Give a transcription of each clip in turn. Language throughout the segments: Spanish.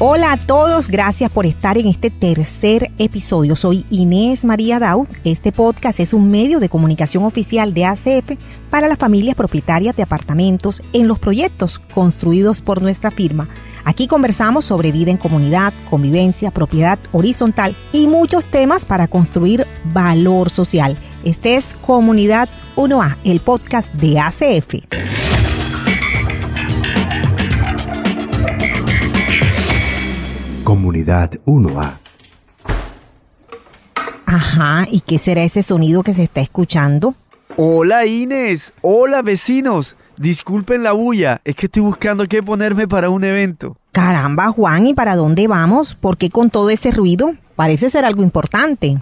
Hola a todos, gracias por estar en este tercer episodio. Soy Inés María Dau. Este podcast es un medio de comunicación oficial de ACF para las familias propietarias de apartamentos en los proyectos construidos por nuestra firma. Aquí conversamos sobre vida en comunidad, convivencia, propiedad horizontal y muchos temas para construir valor social. Este es Comunidad 1A, el podcast de ACF. Comunidad 1A. Ajá, ¿y qué será ese sonido que se está escuchando? Hola Inés, hola vecinos. Disculpen la bulla, es que estoy buscando qué ponerme para un evento. Caramba, Juan, ¿y para dónde vamos? ¿Por qué con todo ese ruido? Parece ser algo importante.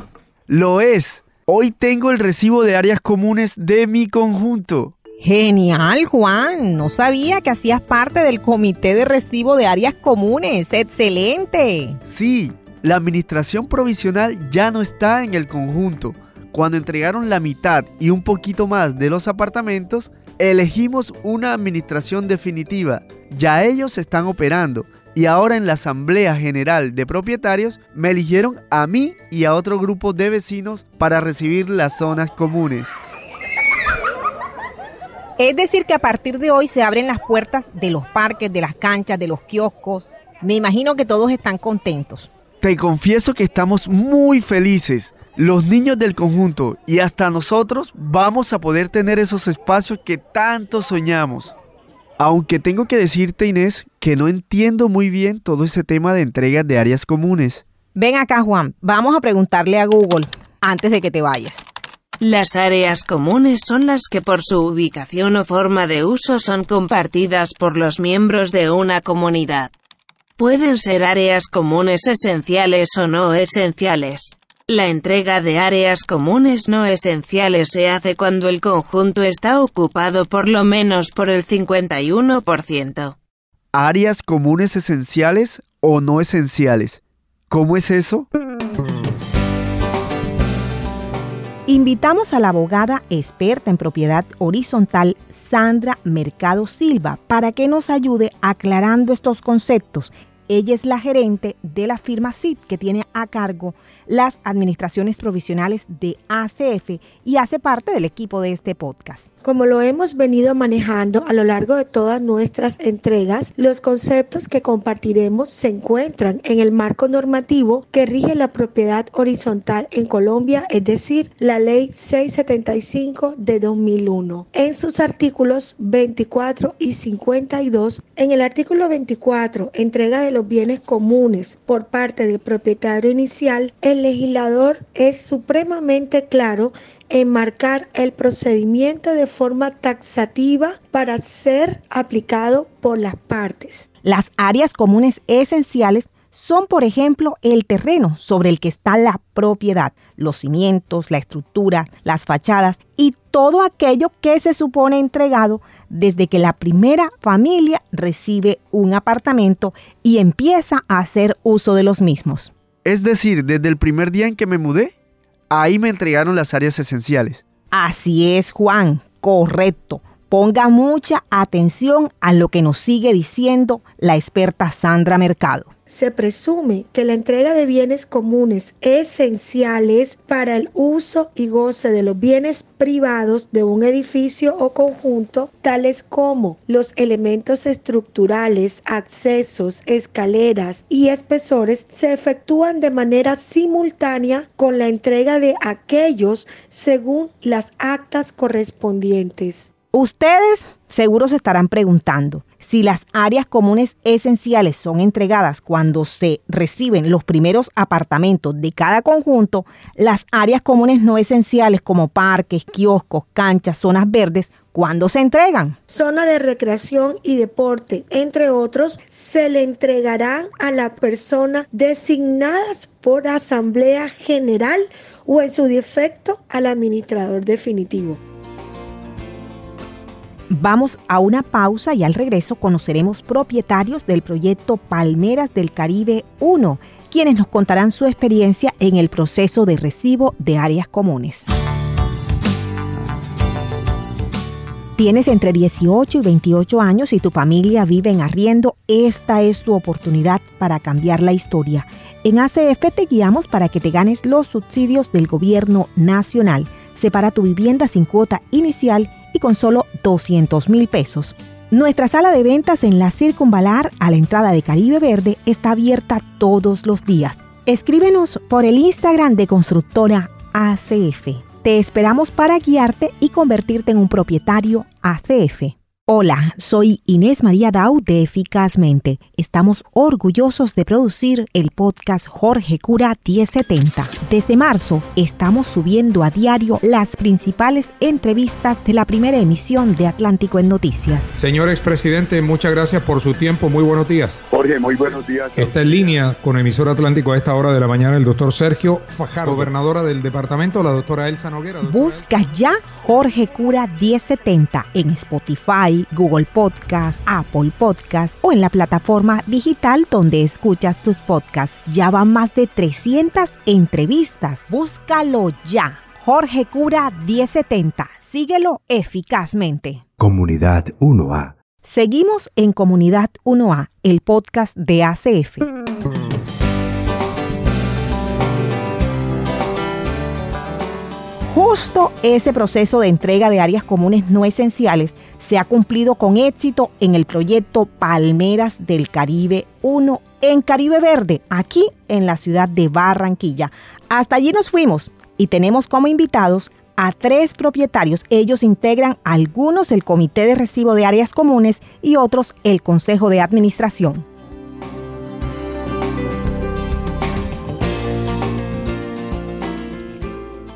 Lo es. Hoy tengo el recibo de áreas comunes de mi conjunto. Genial, Juan. No sabía que hacías parte del comité de recibo de áreas comunes. Excelente. Sí, la administración provisional ya no está en el conjunto. Cuando entregaron la mitad y un poquito más de los apartamentos, elegimos una administración definitiva. Ya ellos están operando y ahora en la Asamblea General de Propietarios me eligieron a mí y a otro grupo de vecinos para recibir las zonas comunes. Es decir, que a partir de hoy se abren las puertas de los parques, de las canchas, de los kioscos. Me imagino que todos están contentos. Te confieso que estamos muy felices. Los niños del conjunto y hasta nosotros vamos a poder tener esos espacios que tanto soñamos. Aunque tengo que decirte, Inés, que no entiendo muy bien todo ese tema de entregas de áreas comunes. Ven acá, Juan. Vamos a preguntarle a Google antes de que te vayas. Las áreas comunes son las que por su ubicación o forma de uso son compartidas por los miembros de una comunidad. Pueden ser áreas comunes esenciales o no esenciales. La entrega de áreas comunes no esenciales se hace cuando el conjunto está ocupado por lo menos por el 51%. ¿Áreas comunes esenciales o no esenciales? ¿Cómo es eso? Invitamos a la abogada experta en propiedad horizontal Sandra Mercado Silva para que nos ayude aclarando estos conceptos. Ella es la gerente de la firma CIT que tiene a cargo las administraciones provisionales de ACF y hace parte del equipo de este podcast. Como lo hemos venido manejando a lo largo de todas nuestras entregas, los conceptos que compartiremos se encuentran en el marco normativo que rige la propiedad horizontal en Colombia, es decir, la ley 675 de 2001. En sus artículos 24 y 52, en el artículo 24, entrega de los bienes comunes por parte del propietario inicial, el legislador es supremamente claro en marcar el procedimiento de forma taxativa para ser aplicado por las partes. Las áreas comunes esenciales son, por ejemplo, el terreno sobre el que está la propiedad, los cimientos, la estructura, las fachadas y todo aquello que se supone entregado desde que la primera familia recibe un apartamento y empieza a hacer uso de los mismos. Es decir, desde el primer día en que me mudé, ahí me entregaron las áreas esenciales. Así es, Juan, correcto. Ponga mucha atención a lo que nos sigue diciendo la experta Sandra Mercado se presume que la entrega de bienes comunes esenciales para el uso y goce de los bienes privados de un edificio o conjunto, tales como los elementos estructurales, accesos, escaleras y espesores, se efectúan de manera simultánea con la entrega de aquellos según las actas correspondientes. Ustedes seguro se estarán preguntando si las áreas comunes esenciales son entregadas cuando se reciben los primeros apartamentos de cada conjunto, las áreas comunes no esenciales como parques, kioscos, canchas, zonas verdes, ¿cuándo se entregan? Zona de recreación y deporte, entre otros, se le entregarán a la persona designadas por Asamblea General o en su defecto al administrador definitivo. Vamos a una pausa y al regreso conoceremos propietarios del proyecto Palmeras del Caribe 1, quienes nos contarán su experiencia en el proceso de recibo de áreas comunes. Tienes entre 18 y 28 años y tu familia vive en arriendo, esta es tu oportunidad para cambiar la historia. En ACF te guiamos para que te ganes los subsidios del gobierno nacional. Separa tu vivienda sin cuota inicial y con solo 200 mil pesos. Nuestra sala de ventas en la Circunvalar a la entrada de Caribe Verde está abierta todos los días. Escríbenos por el Instagram de Constructora ACF. Te esperamos para guiarte y convertirte en un propietario ACF. Hola, soy Inés María Dau de Eficazmente. Estamos orgullosos de producir el podcast Jorge Cura 1070. Desde marzo estamos subiendo a diario las principales entrevistas de la primera emisión de Atlántico en Noticias. Señor expresidente, muchas gracias por su tiempo. Muy buenos días. Jorge, muy buenos días. Está en línea con emisor Atlántico a esta hora de la mañana el doctor Sergio Fajardo, gobernadora del departamento, la doctora Elsa Noguera. Busca ya Jorge Cura 1070 en Spotify Google Podcast, Apple Podcast o en la plataforma digital donde escuchas tus podcasts. Ya van más de 300 entrevistas. Búscalo ya. Jorge Cura 1070. Síguelo eficazmente. Comunidad 1A. Seguimos en Comunidad 1A, el podcast de ACF. Justo ese proceso de entrega de áreas comunes no esenciales se ha cumplido con éxito en el proyecto Palmeras del Caribe 1 en Caribe Verde, aquí en la ciudad de Barranquilla. Hasta allí nos fuimos y tenemos como invitados a tres propietarios. Ellos integran algunos el Comité de Recibo de Áreas Comunes y otros el Consejo de Administración.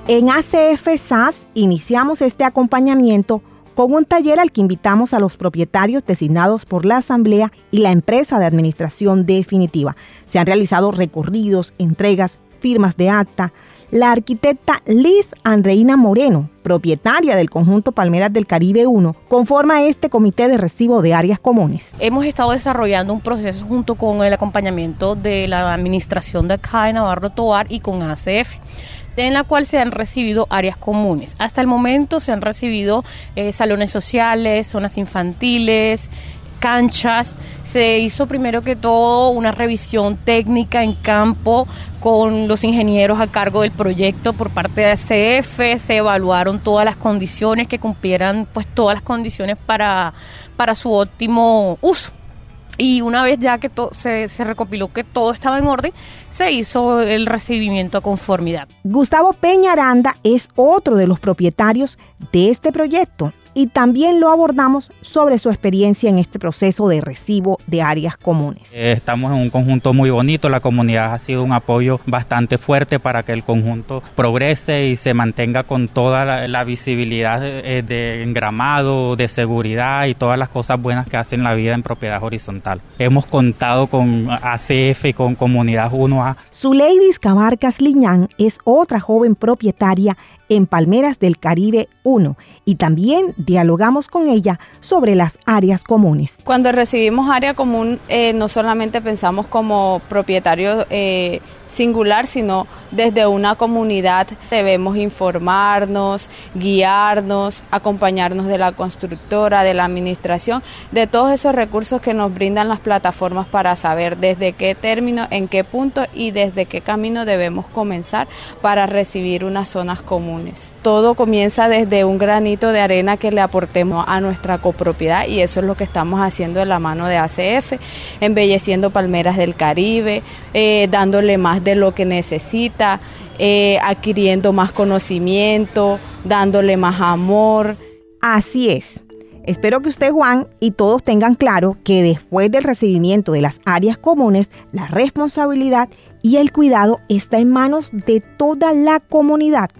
En ACF SAS iniciamos este acompañamiento con un taller al que invitamos a los propietarios designados por la Asamblea y la empresa de administración definitiva. Se han realizado recorridos, entregas, firmas de acta. La arquitecta Liz Andreina Moreno, propietaria del conjunto Palmeras del Caribe 1, conforma este comité de recibo de áreas comunes. Hemos estado desarrollando un proceso junto con el acompañamiento de la administración de CAE Navarro Toar y con ACF en la cual se han recibido áreas comunes. Hasta el momento se han recibido eh, salones sociales, zonas infantiles, canchas. Se hizo primero que todo una revisión técnica en campo con los ingenieros a cargo del proyecto por parte de ACF. Se evaluaron todas las condiciones que cumplieran pues todas las condiciones para, para su óptimo uso. Y una vez ya que se, se, recopiló que todo estaba en orden, se hizo el recibimiento a conformidad. Gustavo Peña Aranda es otro de los propietarios de este proyecto y también lo abordamos sobre su experiencia en este proceso de recibo de áreas comunes. Eh, estamos en un conjunto muy bonito, la comunidad ha sido un apoyo bastante fuerte para que el conjunto progrese y se mantenga con toda la, visibilidad de, de, engramado, de seguridad y todas las cosas buenas que hacen la vida en propiedad horizontal. Hemos contado con ACF y con Comunidad 1A. Zuleidis Cabarcas Liñán es otra joven propietaria en Palmeras del Caribe 1 y también dialogamos con ella sobre las áreas comunes. Cuando recibimos área común, eh, no solamente pensamos como propietarios eh, singular, sino desde una comunidad debemos informarnos, guiarnos, acompañarnos de la constructora, de la administración, de todos esos recursos que nos brindan las plataformas para saber desde qué término, en qué punto y desde qué camino debemos comenzar para recibir unas zonas comunes. Todo comienza desde un granito de arena que le aportemos a nuestra copropiedad y eso es lo que estamos haciendo de la mano de ACF, embelleciendo palmeras del Caribe, eh, dándole más de lo que necesita, eh, adquiriendo más conocimiento, dándole más amor. Así es. Espero que usted, Juan, y todos tengan claro que después del recibimiento de las áreas comunes, la responsabilidad y el cuidado está en manos de toda la comunidad.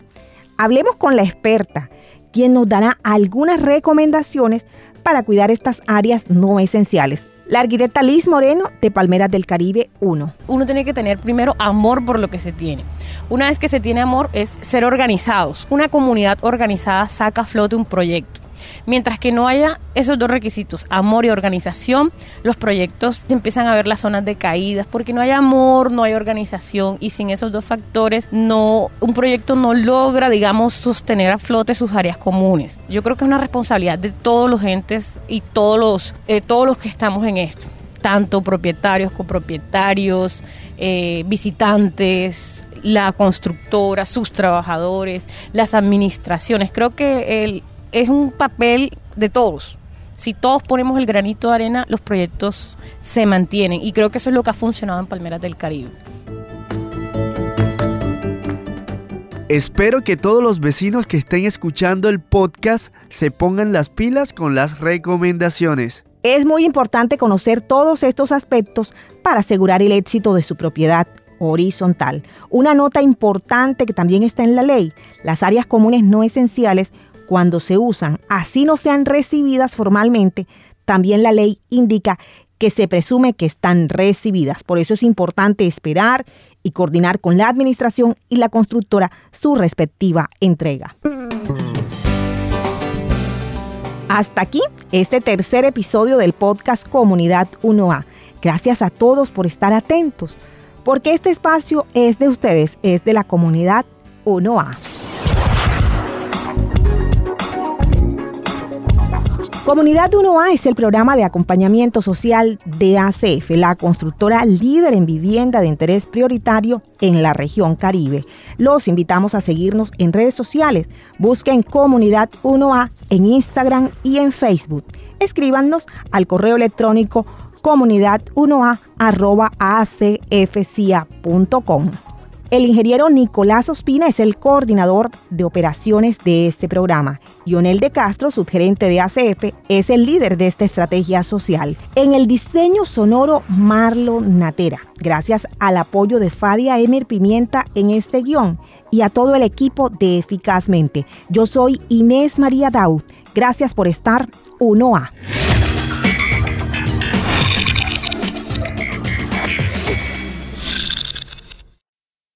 Hablemos con la experta, quien nos dará algunas recomendaciones para cuidar estas áreas no esenciales. La arquitecta Liz Moreno de Palmeras del Caribe 1. Uno tiene que tener primero amor por lo que se tiene. Una vez que se tiene amor es ser organizados. Una comunidad organizada saca a flote un proyecto. Mientras que no haya esos dos requisitos, amor y organización, los proyectos empiezan a ver las zonas de caídas, porque no hay amor, no hay organización y sin esos dos factores no un proyecto no logra, digamos, sostener a flote sus áreas comunes. Yo creo que es una responsabilidad de todos los entes y todos los eh, todos los que estamos en esto, tanto propietarios, copropietarios, eh, visitantes, la constructora, sus trabajadores, las administraciones. Creo que el, es un papel de todos. Si todos ponemos el granito de arena, los proyectos se mantienen. Y creo que eso es lo que ha funcionado en Palmeras del Caribe. Espero que todos los vecinos que estén escuchando el podcast se pongan las pilas con las recomendaciones. Es muy importante conocer todos estos aspectos para asegurar el éxito de su propiedad horizontal. Una nota importante que también está en la ley, las áreas comunes no esenciales cuando se usan, así no sean recibidas formalmente, también la ley indica que se presume que están recibidas. Por eso es importante esperar y coordinar con la administración y la constructora su respectiva entrega. Hasta aquí este tercer episodio del podcast Comunidad 1A. Gracias a todos por estar atentos, porque este espacio es de ustedes, es de la comunidad 1A. Comunidad 1A es el programa de acompañamiento social de ACF, la constructora líder en vivienda de interés prioritario en la región Caribe. Los invitamos a seguirnos en redes sociales. Busquen Comunidad 1A en Instagram y en Facebook. Escríbanos al correo electrónico comunidad1a.acfcia.com. El ingeniero Nicolás Ospina es el coordinador de operaciones de este programa. Ionel de Castro, subgerente de ACF, es el líder de esta estrategia social. En el diseño sonoro, Marlo Natera. Gracias al apoyo de Fadia Emer Pimienta en este guion y a todo el equipo de Eficazmente. Yo soy Inés María Daud. Gracias por estar 1A.